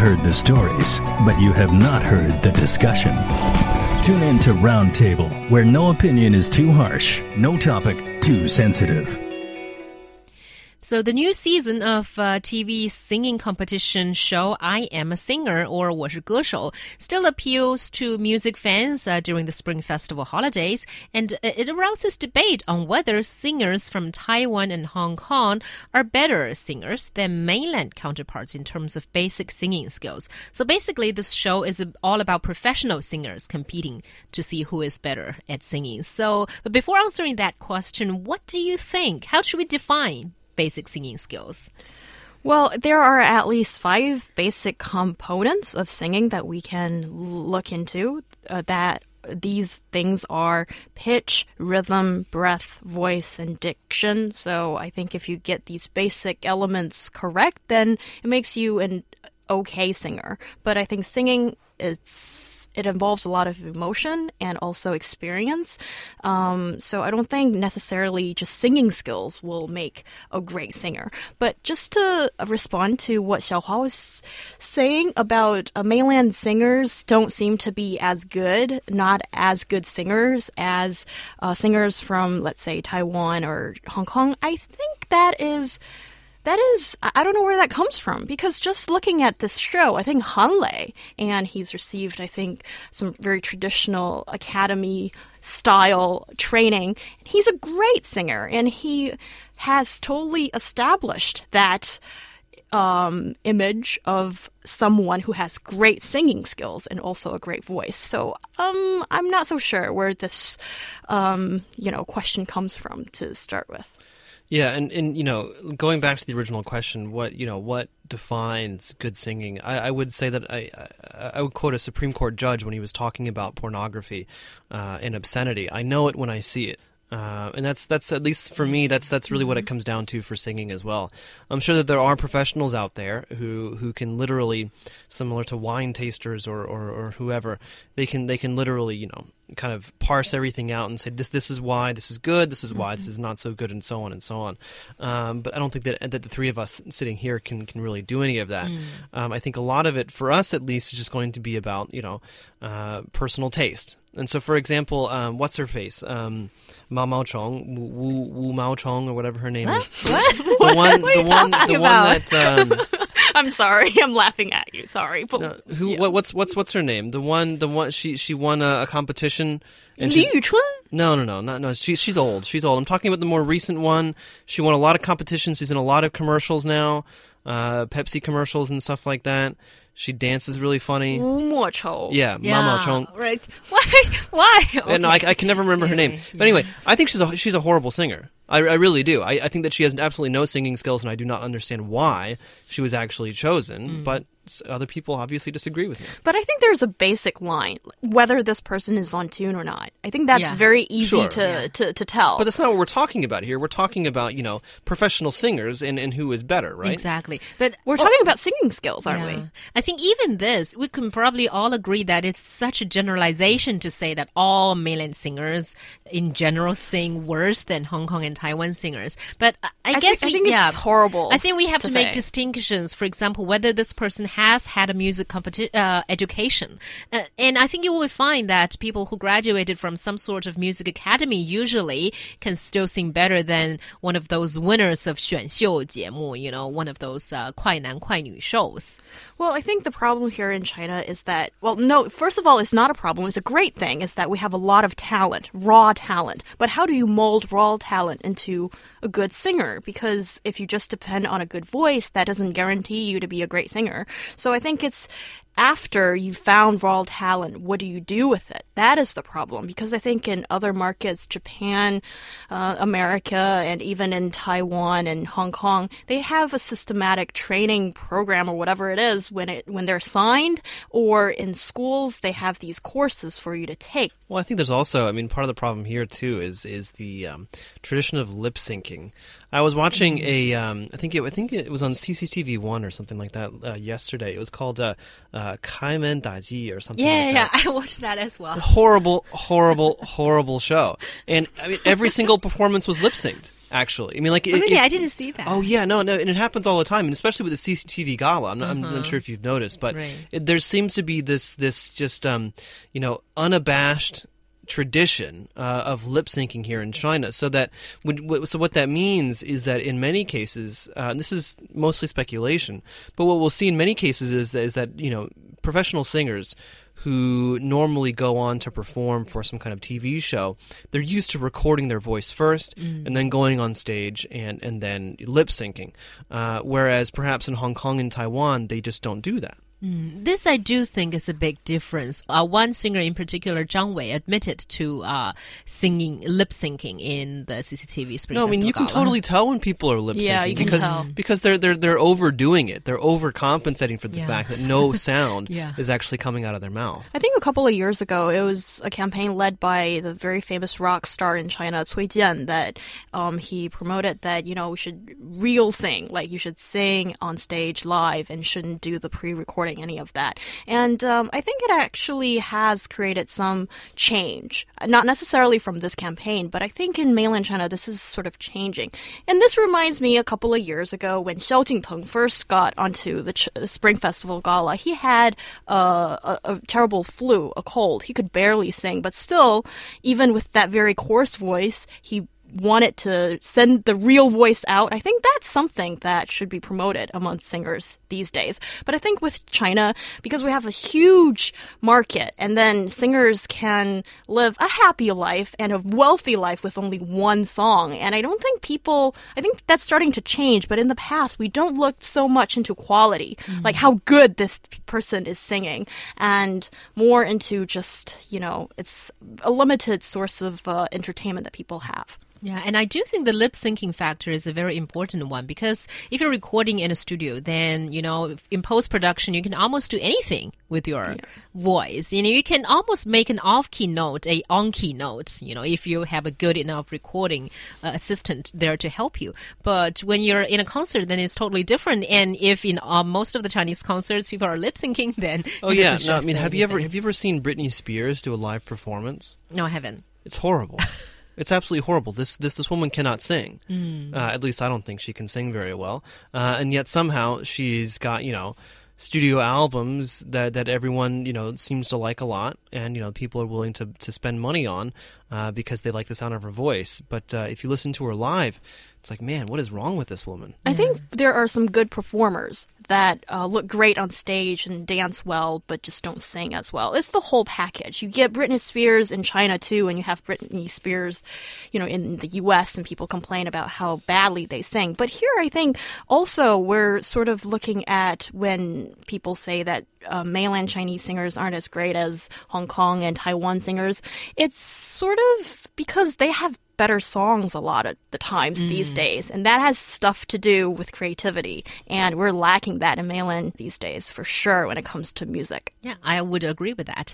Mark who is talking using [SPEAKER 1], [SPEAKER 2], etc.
[SPEAKER 1] heard the stories, but you have not heard the discussion. Tune in to Roundtable, where no opinion is too harsh, no topic too sensitive.
[SPEAKER 2] So the new season of uh, TV singing competition show I Am a Singer or 我是歌手 still appeals to music fans uh, during the Spring Festival holidays, and it arouses debate on whether singers from Taiwan and Hong Kong are better singers than mainland counterparts in terms of basic singing skills. So basically, this show is all about professional singers competing to see who is better at singing. So, but before answering that question, what do you think? How should we define basic singing skills?
[SPEAKER 3] Well, there are at least five basic components of singing that we can look into uh, that these things are pitch, rhythm, breath, voice, and diction. So I think if you get these basic elements correct, then it makes you an okay singer. But I think singing is it involves a lot of emotion and also experience. Um, so I don't think necessarily just singing skills will make a great singer. But just to respond to what Xiaohua was saying about uh, mainland singers don't seem to be as good, not as good singers as uh, singers from, let's say, Taiwan or Hong Kong. I think that is that is, I don't know where that comes from because just looking at this show, I think Han Lei, and he's received, I think, some very traditional academy style training. He's a great singer and he has totally established that um, image of someone who has great singing skills and also a great voice. So um, I'm not so sure where this, um, you know, question comes from to start with.
[SPEAKER 4] Yeah, and, and you know, going back to the original question, what you know, what defines good singing? I, I would say that I, I, I would quote a Supreme Court judge when he was talking about pornography uh, and obscenity. I know it when I see it. Uh, and that's that's at least for me that's that's really what it comes down to for singing as well. I'm sure that there are professionals out there who who can literally, similar to wine tasters or, or, or whoever, they can they can literally you know kind of parse everything out and say this this is why this is good, this is why this is not so good, and so on and so on. Um, but I don't think that that the three of us sitting here can can really do any of that. Mm. Um, I think a lot of it for us at least is just going to be about you know uh, personal taste. And so, for example, um, what's her face? Um, Mao Mao Chong, Wu, Wu, Mao Chong, or whatever her name
[SPEAKER 3] what?
[SPEAKER 4] is.
[SPEAKER 3] What?
[SPEAKER 4] The one,
[SPEAKER 3] what
[SPEAKER 4] the one, the
[SPEAKER 3] about?
[SPEAKER 4] one that. Um,
[SPEAKER 3] I'm sorry, I'm laughing at you. Sorry, but
[SPEAKER 4] no, who?
[SPEAKER 3] yeah.
[SPEAKER 4] What, what's what's what's her name? The one, the one. She she won a, a competition.
[SPEAKER 3] And Li Yuchun?
[SPEAKER 4] No, no, no, not no. She's she's old. She's old. I'm talking about the more recent one. She won a lot of competitions. She's in a lot of commercials now, uh, Pepsi commercials and stuff like that. She dances really funny.
[SPEAKER 3] Chou.
[SPEAKER 4] Yeah,
[SPEAKER 2] yeah,
[SPEAKER 4] Mao Chong.
[SPEAKER 2] Right. Why? Why? Okay.
[SPEAKER 4] No, I, I, can never remember her name. But anyway, I think she's a she's a horrible singer. I, I really do. I, I think that she has absolutely no singing skills, and I do not understand why she was actually chosen. Mm. But other people obviously disagree with me.
[SPEAKER 3] But I think there's a basic line, whether this person is on tune or not. I think that's
[SPEAKER 2] yeah.
[SPEAKER 3] very easy
[SPEAKER 4] sure.
[SPEAKER 3] to,
[SPEAKER 2] yeah.
[SPEAKER 3] to, to tell.
[SPEAKER 4] But that's not what we're talking about here. We're talking about, you know, professional singers and, and who is better, right?
[SPEAKER 2] Exactly. But
[SPEAKER 3] we're oh, talking about singing skills, aren't
[SPEAKER 2] yeah.
[SPEAKER 3] we?
[SPEAKER 2] I think even this, we can probably all agree that it's such a generalization to say that all mainland singers in general sing worse than Hong Kong and Taiwan singers. But I,
[SPEAKER 3] I
[SPEAKER 2] guess
[SPEAKER 3] think,
[SPEAKER 2] we,
[SPEAKER 3] I think
[SPEAKER 2] yeah,
[SPEAKER 3] it's horrible.
[SPEAKER 2] I think we have to,
[SPEAKER 3] to
[SPEAKER 2] make distinctions. For example, whether this person has had a music competi- uh, education, uh, and I think you will find that people who graduated from some sort of music academy usually can still sing better than one of those winners of 选秀节目, you know, one of those uh, 快男快女 shows.
[SPEAKER 3] Well, I think the problem here in China is that, well, no, first of all, it's not a problem. It's a great thing, is that we have a lot of talent, raw talent. But how do you mold raw talent into a good singer? Because if you just depend on a good voice, that doesn't guarantee you to be a great singer. So I think it's after you found raw talent, what do you do with it? That is the problem. Because I think in other markets, Japan, uh, America, and even in Taiwan and Hong Kong, they have a systematic training program or whatever it is when it when they're signed, or in schools they have these courses for you to take.
[SPEAKER 4] Well, I think there's also, I mean, part of the problem here too is is the um, tradition of lip syncing. I was watching a, um, I think it, I think it was on CCTV one or something like that uh, yesterday. It was called uh, uh, uh, Kaimen Daji or something.
[SPEAKER 2] Yeah,
[SPEAKER 4] like
[SPEAKER 2] yeah,
[SPEAKER 4] that.
[SPEAKER 2] I watched that as well.
[SPEAKER 4] horrible, horrible, horrible show. And I mean, every single performance was lip synced. Actually, I mean, like, it,
[SPEAKER 2] Oh, really,
[SPEAKER 4] it-
[SPEAKER 2] I didn't see that.
[SPEAKER 4] Oh yeah, no, no, and it happens all the time, and especially with the CCTV gala. I'm not, I'm not sure if you've noticed, but.
[SPEAKER 2] Right.
[SPEAKER 4] it, there seems to be this this just um, you know unabashed tradition uh, of lip syncing here in China. So that so what that means is that in many cases, uh, and this is mostly speculation, but what we'll see in many cases is that, is that you know professional singers who normally go on to perform for some kind of TV show, they're used to recording their voice first and then going on stage and, and then lip syncing. Uh, whereas perhaps in Hong Kong and Taiwan, they just don't do that.
[SPEAKER 2] This I do think is a big difference. Uh, one singer in particular, Zhang Wei, admitted to uh, singing lip syncing in the CCTV Spring
[SPEAKER 4] No, I mean
[SPEAKER 2] Festival
[SPEAKER 4] you can totally tell when people are lip syncing
[SPEAKER 3] Yeah, you can
[SPEAKER 4] because
[SPEAKER 3] tell.
[SPEAKER 4] because they're they're they're overdoing it. They're overcompensating for the
[SPEAKER 2] Yeah.
[SPEAKER 4] fact that no sound
[SPEAKER 2] Yeah.
[SPEAKER 4] is actually coming out of their mouth.
[SPEAKER 3] I think a couple of years ago, it was a campaign led by the very famous rock star in China, Cui Jian, that um, he promoted that, you know, we should real sing, like you should sing on stage live and shouldn't do the pre recording, any of that. And um, I think it actually has created some change, not necessarily from this campaign, but I think in mainland China, this is sort of changing. And this reminds me a couple of years ago when Xiao Jingteng first got onto the Ch- Spring Festival Gala. He had uh, a, a terrible flu, a cold. He could barely sing, but still, even with that very coarse voice, he wanted to send the real voice out. I think that's something that should be promoted among singers these days. But I think with China, because we have a huge market and then singers can live a happy life and a wealthy life with only one song. And I don't think people, I think that's starting to change. But in the past, we don't look so much into quality, like how good this person is singing, and more into just, you know, it's a limited source of uh, entertainment that people have.
[SPEAKER 2] Yeah, and I do think the lip syncing factor is a very important one because if you're recording in a studio, then, you know, in post production, you can almost do anything with your voice. You know, you can almost make an off key note, a on key note, you know, if you have a good enough recording uh, assistant there to help you. But when you're in a concert, then it's totally different. And if in uh, most of the Chinese concerts, people are lip syncing, then.
[SPEAKER 4] Oh yeah, no, I mean, have you ever have you ever seen Britney Spears do a live performance?
[SPEAKER 2] No, I haven't.
[SPEAKER 4] It's horrible. it's absolutely horrible. This this this woman cannot sing. Uh, at least I don't think she can sing very well. Uh, and yet somehow she's got you know studio albums that that everyone you know seems to like a lot, and you know people are willing to to spend money on uh, because they like the sound of her voice. But uh, if you listen to her live, it's like, man, what is wrong with this woman?
[SPEAKER 3] I think there are some good performers that uh, look great on stage and dance well, but just don't sing as well. It's the whole package. You get Britney Spears in China too, and you have Britney Spears, you know, in the U.S. and people complain about how badly they sing. But here, I think also we're sort of looking at when people say that uh, mainland Chinese singers aren't as great as Hong Kong and Taiwan singers. It's sort of because they have better songs a lot of the times these mm. days, and that has stuff to do with creativity. And we're lacking that in mainland these days for sure when it comes to music.
[SPEAKER 2] Yeah, I would agree with that.